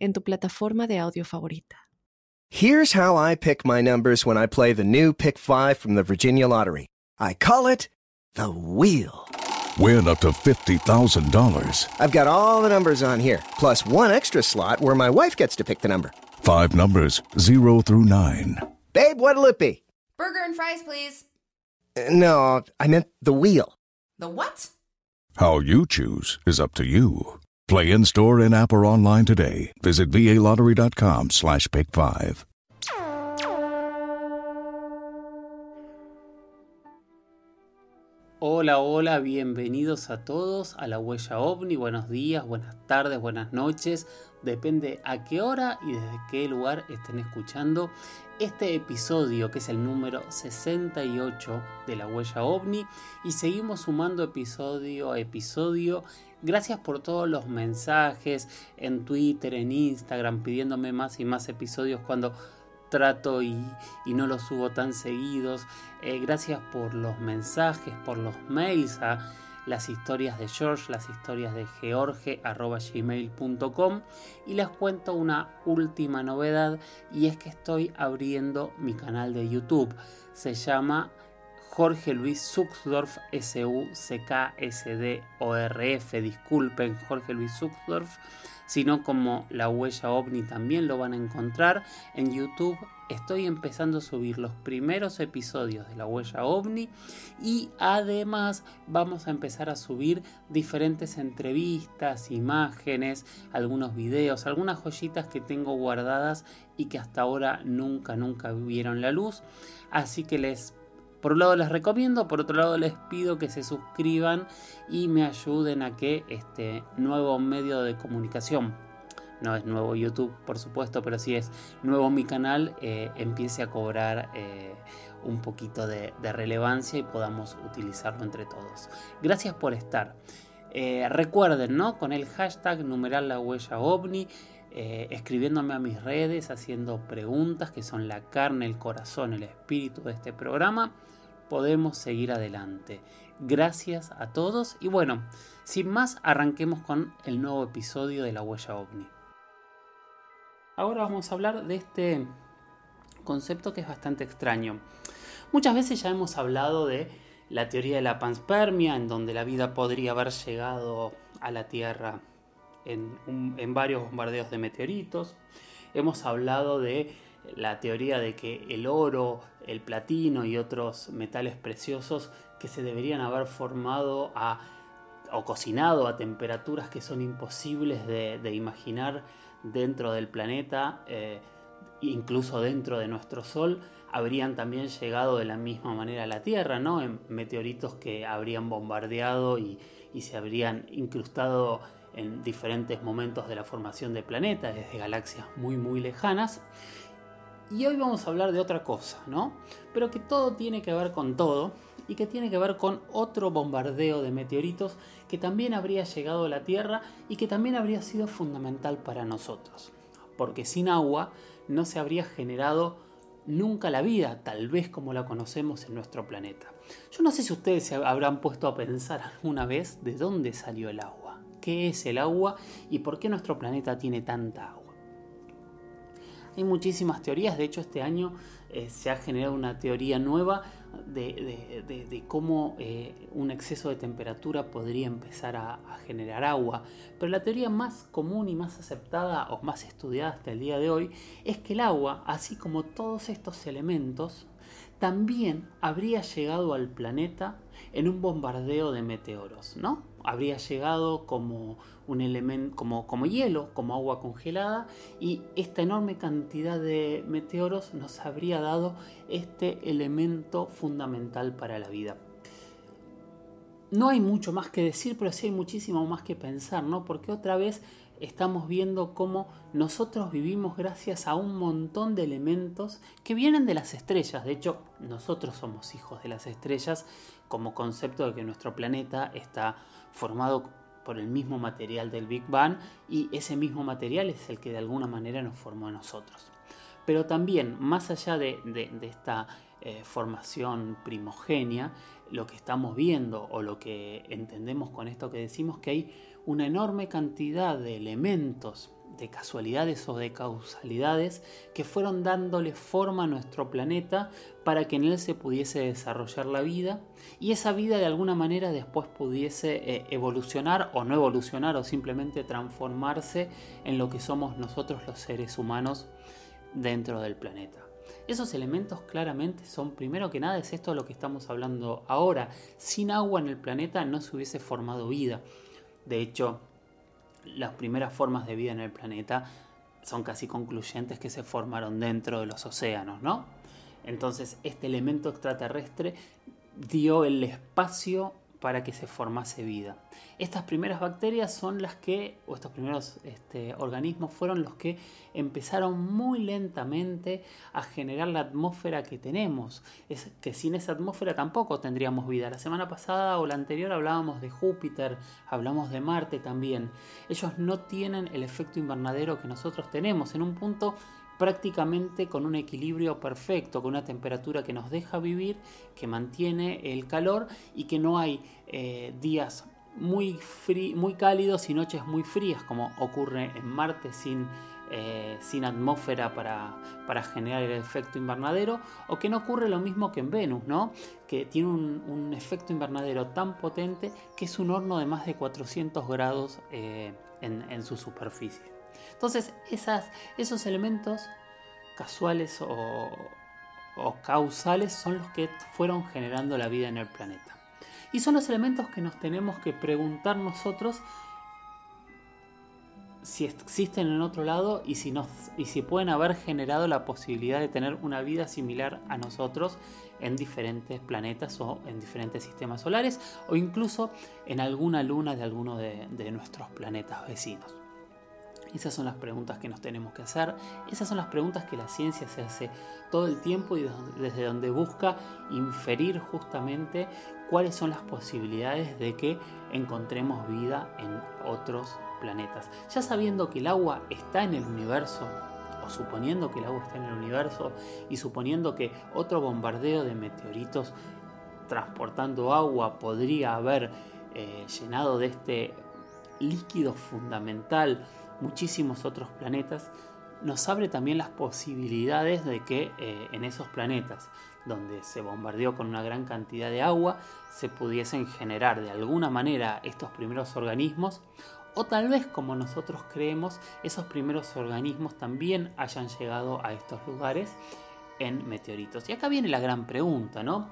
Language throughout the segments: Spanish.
en tu plataforma de audio favorita. Here's how I pick my numbers when I play the new Pick 5 from the Virginia Lottery. I call it the wheel. Win up to $50,000. I've got all the numbers on here, plus one extra slot where my wife gets to pick the number. Five numbers, 0 through 9. Babe, what'll it be? Burger and fries, please. Uh, no, I meant the wheel. The what? How you choose is up to you. Play in store, in app, or online today. Visit VALottery.com slash pick five. Hola, hola, bienvenidos a todos a la Huella OVNI. Buenos días, buenas tardes, buenas noches. Depende a qué hora y desde qué lugar estén escuchando este episodio, que es el número 68 de la Huella OVNI. Y seguimos sumando episodio a episodio. Gracias por todos los mensajes en Twitter, en Instagram, pidiéndome más y más episodios cuando trato y, no los subo tan seguidos. Eh, gracias por los mensajes, por los mails las historias de George, las historias de George gmail.com y les cuento una última novedad y es que estoy abriendo mi canal de YouTube. Se llama Jorge Luis Suxdorf, S-U-C-K-S-D-O-R-F, disculpen, Jorge Luis Suxdorf sino como la huella ovni también lo van a encontrar en YouTube. Estoy empezando a subir los primeros episodios de la huella ovni y además vamos a empezar a subir diferentes entrevistas, imágenes, algunos videos, algunas joyitas que tengo guardadas y que hasta ahora nunca, nunca vieron la luz. Así que les por un lado les recomiendo, por otro lado les pido que se suscriban y me ayuden a que este nuevo medio de comunicación, no es nuevo YouTube por supuesto, pero sí es nuevo mi canal, eh, empiece a cobrar eh, un poquito de, relevancia y podamos utilizarlo entre todos. Gracias por estar. Eh, recuerden, ¿no? Con el hashtag numeral la huella ovni. Escribiéndome a mis redes, haciendo preguntas que son la carne, el corazón, el espíritu de este programa podemos seguir adelante. Gracias a todos y bueno, sin más arranquemos con el nuevo episodio de la huella ovni. Ahora vamos a hablar de este concepto que es bastante extraño. Muchas veces ya hemos hablado de la teoría de la panspermia, en donde la vida podría haber llegado a la Tierra en, varios bombardeos de meteoritos. Hemos hablado de la teoría de que el oro, el platino y otros metales preciosos que se deberían haber formado o cocinado a temperaturas que son imposibles de, imaginar dentro del planeta, eh, incluso dentro de nuestro Sol, habrían también llegado de la misma manera a la Tierra, ¿no? En meteoritos que habrían bombardeado y, y se habrían incrustado en diferentes momentos de la formación del planeta, desde galaxias muy muy lejanas. Y hoy vamos a hablar de otra cosa, ¿no? Pero que todo tiene que ver con todo y que tiene que ver con otro bombardeo de meteoritos que también habría llegado a la Tierra y que también habría sido fundamental para nosotros. Porque sin agua no se habría generado nunca la vida, tal vez como la conocemos en nuestro planeta. Yo no sé si ustedes se habrán puesto a pensar alguna vez de dónde salió el agua, qué es el agua y por qué nuestro planeta tiene tanta agua. Hay muchísimas teorías, de hecho este año eh, se ha generado una teoría nueva de, cómo eh, un exceso de temperatura podría empezar a, a, generar agua. Pero la teoría más común y más aceptada o más estudiada hasta el día de hoy es que el agua, así como todos estos elementos, también habría llegado al planeta en un bombardeo de meteoros, ¿no? Habría llegado como un elemento, como, como hielo, como agua congelada, y esta enorme cantidad de meteoros nos habría dado este elemento fundamental para la vida. No hay mucho más que decir, pero sí hay muchísimo más que pensar, ¿no? Porque otra vez estamos viendo cómo nosotros vivimos gracias a un montón de elementos que vienen de las estrellas. De hecho, nosotros somos hijos de las estrellas como concepto de que nuestro planeta está formado por el mismo material del Big Bang y ese mismo material es el que de alguna manera nos formó a nosotros. Pero también, más allá de, esta eh, formación primogénea, lo que estamos viendo o lo que entendemos con esto que decimos, que hay una enorme cantidad de elementos, de casualidades o de causalidades que fueron dándole forma a nuestro planeta para que en él se pudiese desarrollar la vida y esa vida de alguna manera después pudiese eh, evolucionar o no evolucionar o simplemente transformarse en lo que somos nosotros los seres humanos dentro del planeta. Esos elementos claramente son, primero que nada, es esto de lo que estamos hablando ahora. Sin agua en el planeta no se hubiese formado vida. De hecho, las primeras formas de vida en el planeta son casi concluyentes que se formaron dentro de los océanos, ¿no? Entonces, este elemento extraterrestre dio el espacio para que se formase vida. Estas primeras bacterias son las que, o estos primeros este, organismos fueron los que empezaron muy lentamente a generar la atmósfera que tenemos. Es que sin esa atmósfera tampoco tendríamos vida. La semana pasada o la anterior hablábamos de Júpiter, hablamos de Marte también. Ellos no tienen el efecto invernadero que nosotros tenemos. En un punto prácticamente con un equilibrio perfecto, con una temperatura que nos deja vivir, que mantiene el calor y que no hay eh, días muy, muy cálidos y noches muy frías como ocurre en Marte sin, eh, sin atmósfera para, para, generar el efecto invernadero o que no ocurre lo mismo que en Venus, ¿no? que tiene un, efecto invernadero tan potente que es un horno de más de 400 grados eh, en, en su superficie. Entonces, esos elementos casuales o, causales son los que fueron generando la vida en el planeta. Y son los elementos que nos tenemos que preguntar nosotros si existen en otro lado y si pueden haber generado la posibilidad de tener una vida similar a nosotros en diferentes planetas o en diferentes sistemas solares o incluso en alguna luna de alguno de nuestros planetas vecinos. Esas son las preguntas que nos tenemos que hacer, esas son las preguntas que la ciencia se hace todo el tiempo y desde donde busca inferir justamente cuáles son las posibilidades de que encontremos vida en otros planetas. Ya sabiendo que el agua está en el universo, o suponiendo que el agua está en el universo, y suponiendo que otro bombardeo de meteoritos transportando agua podría haber eh, llenado de este líquido fundamental muchísimos otros planetas, nos abre también las posibilidades de que eh, en esos planetas donde se bombardeó con una gran cantidad de agua, se pudiesen generar de alguna manera estos primeros organismos, o tal vez como nosotros creemos, esos primeros organismos también hayan llegado a estos lugares en meteoritos. Y acá viene la gran pregunta, ¿no?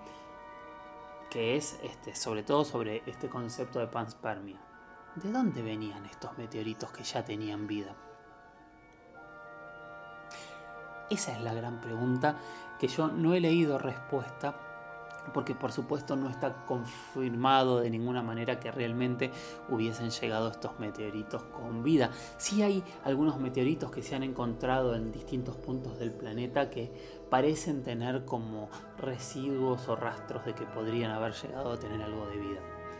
Que es este, sobre todo sobre este concepto de panspermia. ¿De dónde venían estos meteoritos que ya tenían vida? Esa es la gran pregunta que yo no he leído respuesta porque por supuesto no está confirmado de ninguna manera que realmente hubiesen llegado estos meteoritos con vida. Sí hay algunos meteoritos que se han encontrado en distintos puntos del planeta que parecen tener como residuos o rastros de que podrían haber llegado a tener algo de vida.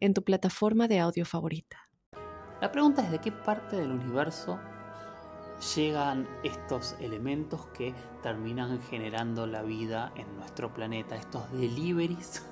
en tu plataforma de audio favorita. La pregunta es de qué parte del universo llegan estos elementos que terminan generando la vida en nuestro planeta, estos deliveries,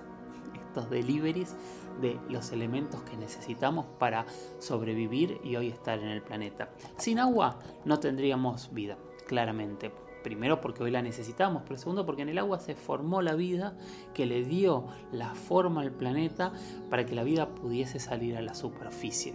estos deliveries de los elementos que necesitamos para sobrevivir y hoy estar en el planeta. Sin agua no tendríamos vida, claramente. Primero porque hoy la necesitamos, pero segundo porque en el agua se formó la vida que le dio la forma al planeta para que la vida pudiese salir a la superficie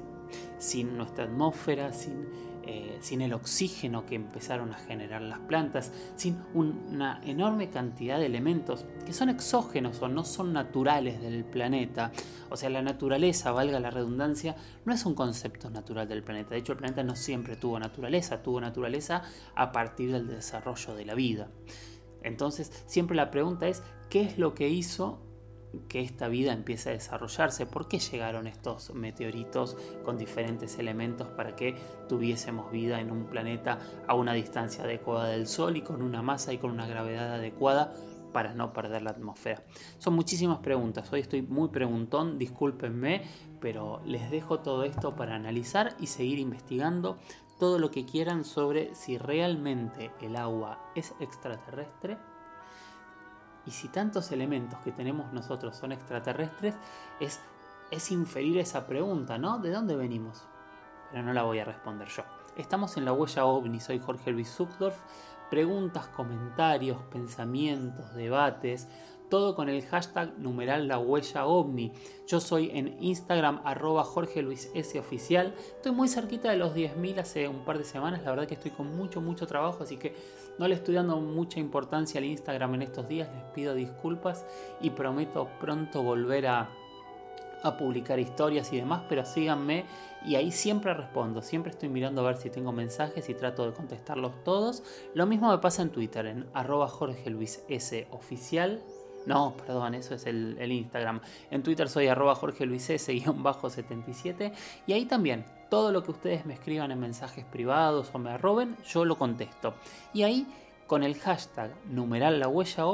sin nuestra atmósfera, sin eh, sin el oxígeno que empezaron a generar las plantas, sin una enorme cantidad de elementos que son exógenos o no son naturales del planeta. O sea, la naturaleza, valga la redundancia, no es un concepto natural del planeta. De hecho, el planeta no siempre tuvo naturaleza, tuvo naturaleza a partir del desarrollo de la vida. Entonces, siempre la pregunta es, ¿qué es lo que hizo que esta vida empiece a desarrollarse. ¿Por qué llegaron estos meteoritos con diferentes elementos para que tuviésemos vida en un planeta a una distancia adecuada del Sol y con una masa y con una gravedad adecuada para no perder la atmósfera? Son muchísimas preguntas. Hoy estoy muy preguntón, discúlpenme, pero les dejo todo esto para analizar y seguir investigando todo lo que quieran sobre si realmente el agua es extraterrestre y si tantos elementos que tenemos nosotros son extraterrestres, es, es inferir esa pregunta, ¿no? ¿De dónde venimos? Pero no la voy a responder yo. Estamos en la huella ovni, soy Jorge Luis Zuckdorf. Preguntas, comentarios, pensamientos, debates, todo con el hashtag numeral la huella ovni. Yo soy en Instagram arroba Jorge Luis S oficial. Estoy muy cerquita de los 10.000 hace un par de semanas. La verdad que estoy con mucho, mucho trabajo, así que no le estoy dando mucha importancia al Instagram en estos días. Les pido disculpas y prometo pronto volver a, a publicar historias y demás, pero síganme y ahí siempre respondo, siempre estoy mirando a ver si tengo mensajes y trato de contestarlos todos. Lo mismo me pasa en Twitter, en arroba Jorge Luis oficial. No, perdón, eso es el, Instagram. En Twitter soy arroba Jorge Luis S-77 y ahí también todo lo que ustedes me escriban en mensajes privados o me arroben, yo lo contesto. Y ahí con el hashtag numeral la huella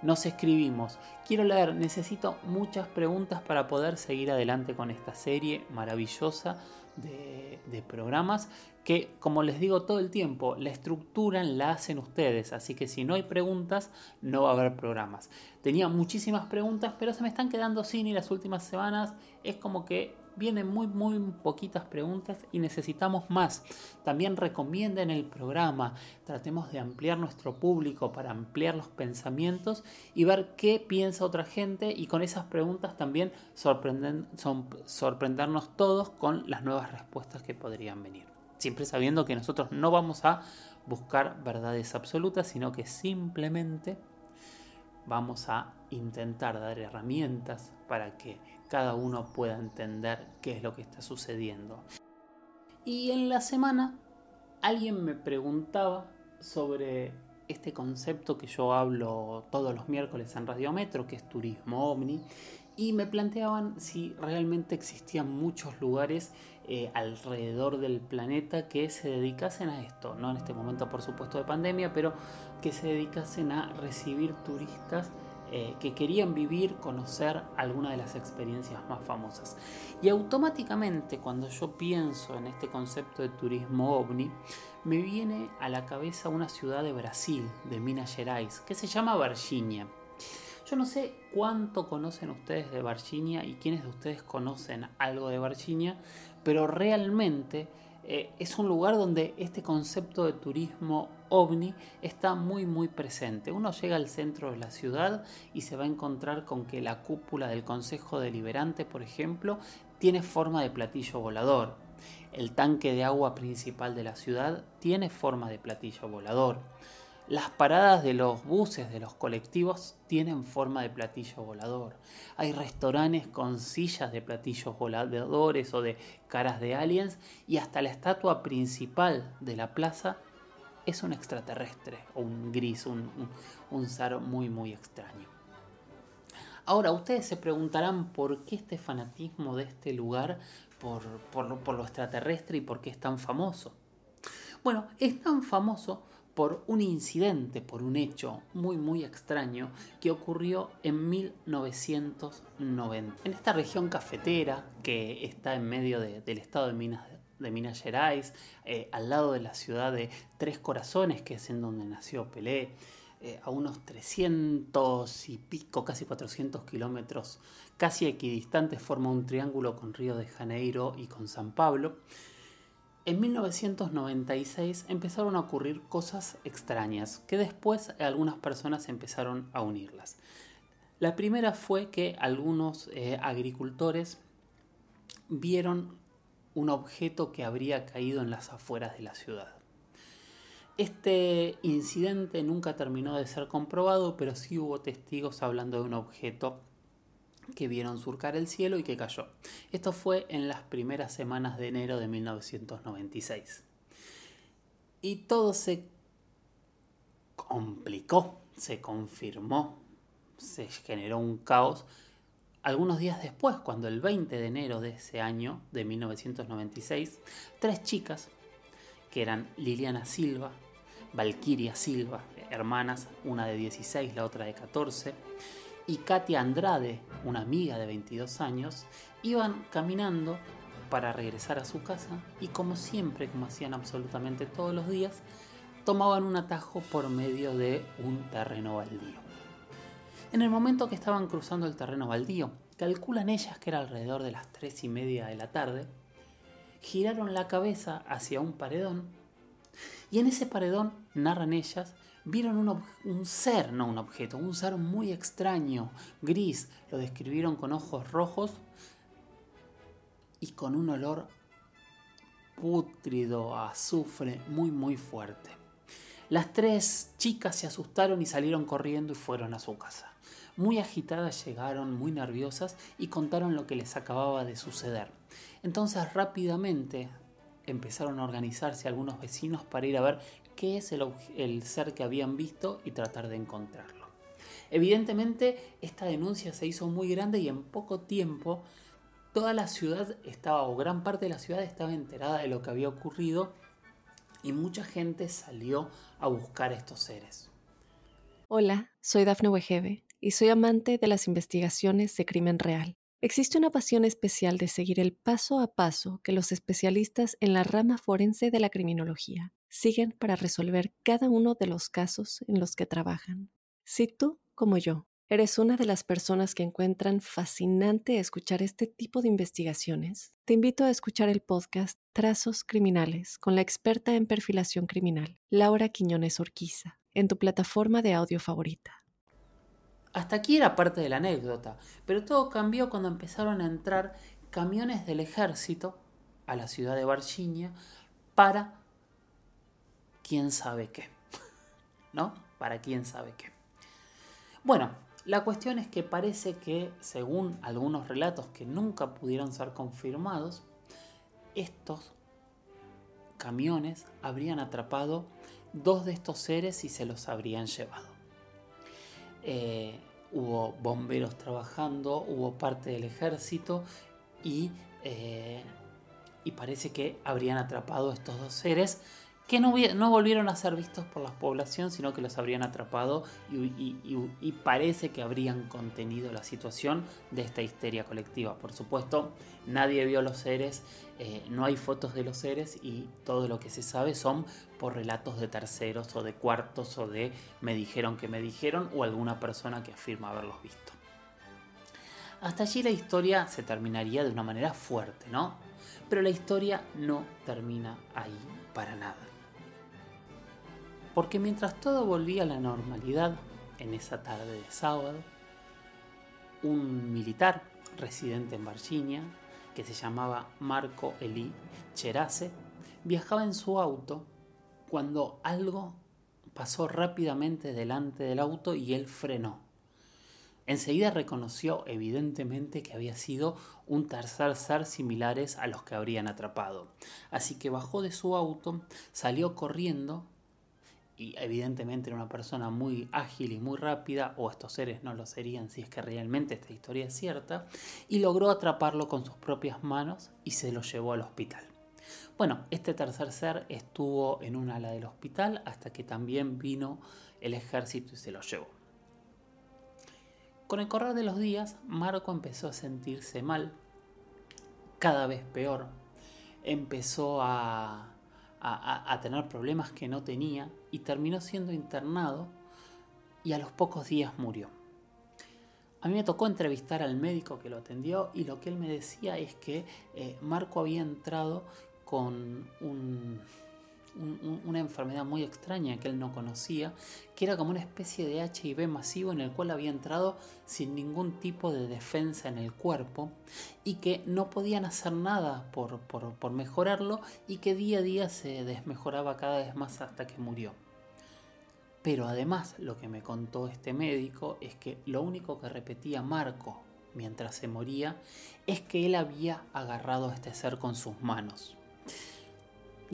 nos escribimos. Quiero leer, necesito muchas preguntas para poder seguir adelante con esta serie maravillosa de, de programas que, como les digo todo el tiempo, la estructuran la hacen ustedes, así que si no hay preguntas, no va a haber programas. Tenía muchísimas preguntas, pero se me están quedando sin y las últimas semanas es como que vienen muy, muy poquitas preguntas y necesitamos más. También recomienden el programa, tratemos de ampliar nuestro público para ampliar los pensamientos y ver qué piensa otra gente y con esas preguntas también sorprendernos todos con las nuevas respuestas que podrían venir siempre sabiendo que nosotros no vamos a buscar verdades absolutas, sino que simplemente vamos a intentar dar herramientas para que cada uno pueda entender qué es lo que está sucediendo. Y en la semana alguien me preguntaba sobre este concepto que yo hablo todos los miércoles en Radio Metro, que es turismo ovni, y me planteaban si realmente existían muchos lugares eh, alrededor del planeta que se dedicasen a esto, no en este momento por supuesto de pandemia, pero que se dedicasen a recibir turistas eh, que querían vivir, conocer alguna de las experiencias más famosas. Y automáticamente cuando yo pienso en este concepto de turismo ovni, me viene a la cabeza una ciudad de Brasil, de Minas Gerais, que se llama Varginha. Yo no sé cuánto conocen ustedes de Varginha y quiénes de ustedes conocen algo de Varginha, pero realmente eh, es un lugar donde este concepto de turismo ovni está muy muy presente. Uno llega al centro de la ciudad y se va a encontrar con que la cúpula del Consejo Deliberante, por ejemplo, tiene forma de platillo volador. El tanque de agua principal de la ciudad tiene forma de platillo volador. Las paradas de los buses, de los colectivos, tienen forma de platillo volador. Hay restaurantes con sillas de platillos voladores o de caras de aliens y hasta la estatua principal de la plaza es un extraterrestre o un gris, un, un, ser muy muy extraño. Ahora, ustedes se preguntarán por qué este fanatismo de este lugar por, por lo extraterrestre y por qué es tan famoso. Bueno, es tan famoso por un incidente, por un hecho muy muy extraño que ocurrió en 1990. En esta región cafetera que está en medio del estado de Minas, de Minas Gerais, eh, al lado de la ciudad de Tres Corazones, que es en donde nació Pelé, eh, a unos 300 y pico, casi 400 kilómetros, casi equidistantes, forma un triángulo con Río de Janeiro y con San Pablo. En 1996 empezaron a ocurrir cosas extrañas que después algunas personas empezaron a unirlas. La primera fue que algunos eh, agricultores vieron un objeto que habría caído en las afueras de la ciudad. Este incidente nunca terminó de ser comprobado, pero sí hubo testigos hablando de un objeto que vieron surcar el cielo y que cayó. Esto fue en las primeras semanas de enero de 1996. Y todo se complicó, se confirmó, se generó un caos algunos días después, cuando el 20 de enero de ese año, de 1996, tres chicas, que eran Liliana Silva, Valquiria Silva, hermanas, una de 16, la otra de 14, y Katia Andrade, una amiga de 22 años, iban caminando para regresar a su casa y como siempre, como hacían absolutamente todos los días, tomaban un atajo por medio de un terreno baldío. En el momento que estaban cruzando el terreno baldío, calculan ellas que era alrededor de las tres y media de la tarde, giraron la cabeza hacia un paredón y en ese paredón, narran ellas, vieron un, un, ser, no un objeto, un ser muy extraño, gris, lo describieron con ojos rojos y con un olor pútrido azufre muy muy fuerte. Las tres chicas se asustaron y salieron corriendo y fueron a su casa. Muy agitadas llegaron, muy nerviosas, y contaron lo que les acababa de suceder. Entonces rápidamente empezaron a organizarse algunos vecinos para ir a ver qué es el, ser que habían visto y tratar de encontrarlo. Evidentemente esta denuncia se hizo muy grande y en poco tiempo toda la ciudad estaba, o gran parte de la ciudad estaba enterada de lo que había ocurrido y mucha gente salió a buscar estos seres. Hola, soy Dafne Wegebe y soy amante de las investigaciones de crimen real. Existe una pasión especial de seguir el paso a paso que los especialistas en la rama forense de la criminología siguen para resolver cada uno de los casos en los que trabajan. Si tú, como yo, eres una de las personas que encuentran fascinante escuchar este tipo de investigaciones, te invito a escuchar el podcast Trazos Criminales con la experta en perfilación criminal, Laura Quiñones Orquiza, en tu plataforma de audio favorita. Hasta aquí era parte de la anécdota, pero todo cambió cuando empezaron a entrar camiones del ejército a la ciudad de Virginia para quién sabe qué. ¿No? Para quién sabe qué. Bueno, la cuestión es que parece que, según algunos relatos que nunca pudieron ser confirmados, estos camiones habrían atrapado dos de estos seres y se los habrían llevado. Eh, hubo bomberos trabajando, hubo parte del ejército y, eh, y parece que habrían atrapado estos dos seres que no, volvieron a ser vistos por la población, sino que los habrían atrapado y, parece que habrían contenido la situación de esta histeria colectiva. Por supuesto, nadie vio los seres, eh, no hay fotos de los seres y todo lo que se sabe son por relatos de terceros o de cuartos o de me dijeron que me dijeron o alguna persona que afirma haberlos visto. Hasta allí la historia se terminaría de una manera fuerte, ¿no? Pero la historia no termina ahí para nada. Porque mientras todo volvía a la normalidad en esa tarde de sábado, un militar residente en Virginia, que se llamaba Marco Eli Cherase, viajaba en su auto cuando algo pasó rápidamente delante del auto y él frenó. Enseguida reconoció evidentemente que había sido un tercer ser similares a los que habrían atrapado. Así que bajó de su auto, salió corriendo y evidentemente era una persona muy ágil y muy rápida, o estos seres no lo serían si es que realmente esta historia es cierta, y logró atraparlo con sus propias manos y se lo llevó al hospital. Bueno, este tercer ser estuvo en un ala del hospital hasta que también vino el ejército y se lo llevó. Con el correr de los días, Marco empezó a sentirse mal, cada vez peor. Empezó a a, tener problemas que no tenía y terminó siendo internado y a los pocos días murió. A mí me tocó entrevistar al médico que lo atendió y lo que él me decía es que eh, Marco había entrado con un, una enfermedad muy extraña que él no conocía, que era como una especie de HIV masivo en el cual había entrado sin ningún tipo de defensa en el cuerpo y que no podían hacer nada por, por mejorarlo y que día a día se desmejoraba cada vez más hasta que murió. Pero además lo que me contó este médico es que lo único que repetía Marco mientras se moría es que él había agarrado a este ser con sus manos.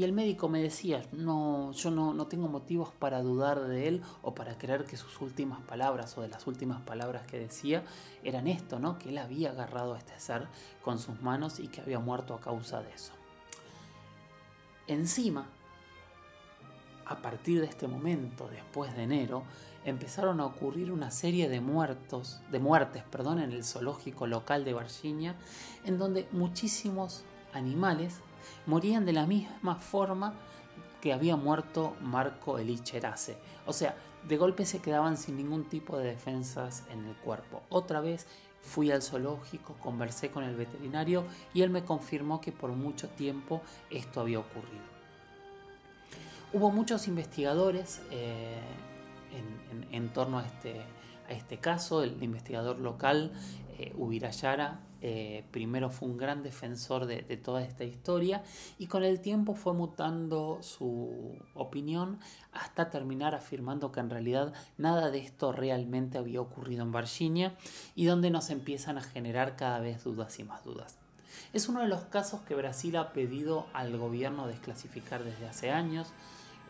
Y el médico me decía, no, yo no, no, tengo motivos para dudar de él o para creer que sus últimas palabras o de las últimas palabras que decía eran esto, ¿no? Que él había agarrado a este ser con sus manos y que había muerto a causa de eso. Encima, a partir de este momento, después de enero, empezaron a ocurrir una serie de muertos, de muertes, perdón, en el zoológico local de Virginia, en donde muchísimos animales morían de la misma forma que había muerto Marco Elicherace. O sea, de golpe se quedaban sin ningún tipo de defensas en el cuerpo. Otra vez fui al zoológico, conversé con el veterinario y él me confirmó que por mucho tiempo esto había ocurrido. Hubo muchos investigadores eh, en, torno a este, a este caso. El investigador local, eh, Ubirayara, eh, primero fue un gran defensor de, toda esta historia y con el tiempo fue mutando su opinión hasta terminar afirmando que en realidad nada de esto realmente había ocurrido en Virginia y donde nos empiezan a generar cada vez dudas y más dudas. Es uno de los casos que Brasil ha pedido al gobierno desclasificar desde hace años.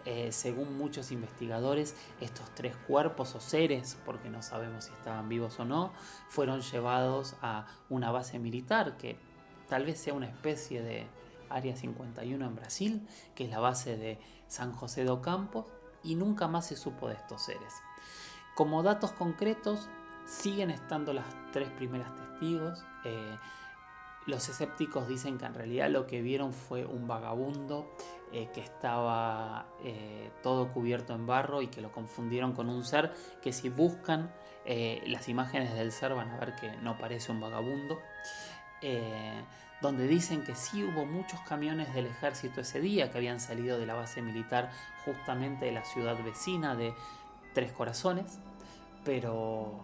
Eh, según muchos investigadores, estos tres cuerpos o seres, porque no sabemos si estaban vivos o no, fueron llevados a una base militar que tal vez sea una especie de Área 51 en Brasil, que es la base de San José do Campos, y nunca más se supo de estos seres. Como datos concretos, siguen estando las tres primeras testigos. Eh, los escépticos dicen que en realidad lo que vieron fue un vagabundo eh, que estaba eh, todo cubierto en barro y que lo confundieron con un ser que si buscan eh, las imágenes del ser van a ver que no parece un vagabundo. donde dicen que sí hubo muchos camiones del ejército ese día que habían salido de la base militar justamente de la ciudad vecina de Tres Corazones, pero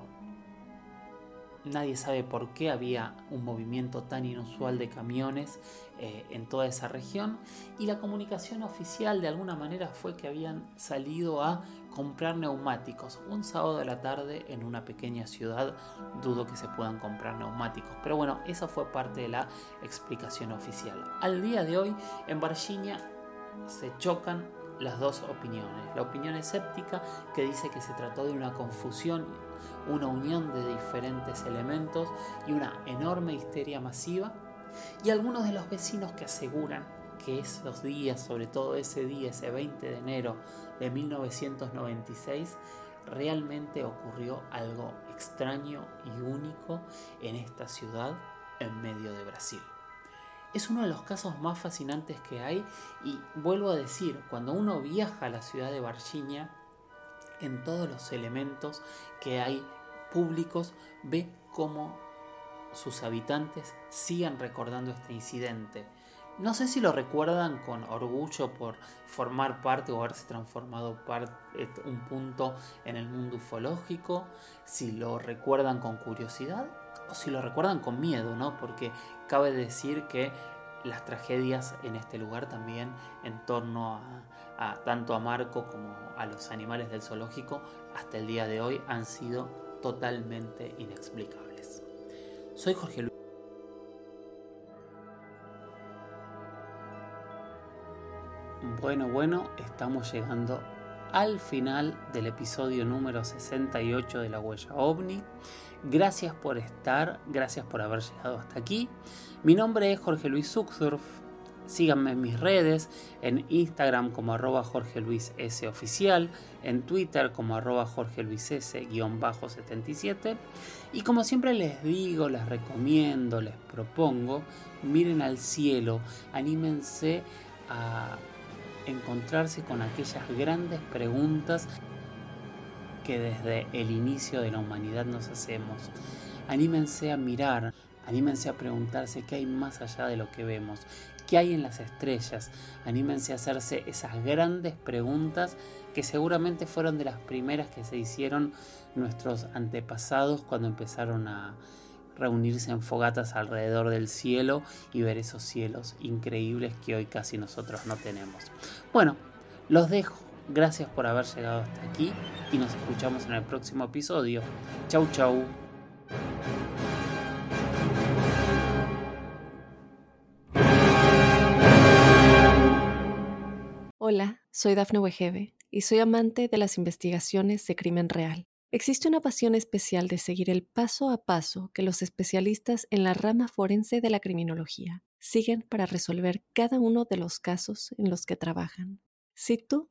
Nadie sabe por qué había un movimiento tan inusual de camiones eh, en toda esa región y la comunicación oficial de alguna manera fue que habían salido a comprar neumáticos un sábado de la tarde en una pequeña ciudad. Dudo que se puedan comprar neumáticos, pero bueno, esa fue parte de la explicación oficial. Al día de hoy en Virginia se chocan las dos opiniones. La opinión escéptica que dice que se trató de una confusión una unión de diferentes elementos y una enorme histeria masiva, y algunos de los vecinos que aseguran que esos días, sobre todo ese día, ese 20 de enero de 1996, realmente ocurrió algo extraño y único en esta ciudad en medio de Brasil. Es uno de los casos más fascinantes que hay y vuelvo a decir, cuando uno viaja a la ciudad de Virginia, en todos los elementos que hay públicos, ve cómo sus habitantes siguen recordando este incidente. No sé si lo recuerdan con orgullo por formar parte o haberse transformado un punto en el mundo ufológico, si lo recuerdan con curiosidad o si lo recuerdan con miedo, ¿no? Porque cabe decir que las tragedias en este lugar también en torno a, tanto a Marco como a los animales del zoológico hasta el día de hoy han sido totalmente inexplicables. Soy Jorge Luis. Bueno, bueno, estamos llegando al final del episodio número 68 de La Huella OVNI. Gracias por estar, gracias por haber llegado hasta aquí. Mi nombre es Jorge Luis Zuxdorf. Síganme en mis redes, en Instagram como arroba Jorge en Twitter como arroba Jorge Luis S 77. Y como siempre les digo, les recomiendo, les propongo, miren al cielo, anímense a encontrarse con aquellas grandes preguntas que desde el inicio de la humanidad nos hacemos. Anímense a mirar, anímense a preguntarse qué hay más allá de lo que vemos, ¿Qué hay en las estrellas? Anímense a hacerse esas grandes preguntas que seguramente fueron de las primeras que se hicieron nuestros antepasados cuando empezaron a reunirse en fogatas alrededor del cielo y ver esos cielos increíbles que hoy casi nosotros no tenemos. Bueno, los dejo. Gracias por haber llegado hasta aquí y nos escuchamos en el próximo episodio. Chau chau. Hola, soy Dafne Wegebe y soy amante de las investigaciones de crimen real. Existe una pasión especial de seguir el paso a paso que los especialistas en la rama forense de la criminología siguen para resolver cada uno de los casos en los que trabajan. Si tú,